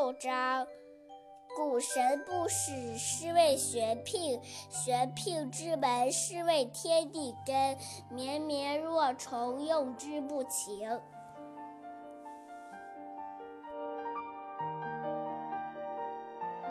六章。古神不使，是谓玄牝。玄牝之门，是谓天地根。绵绵若虫，用之不勤。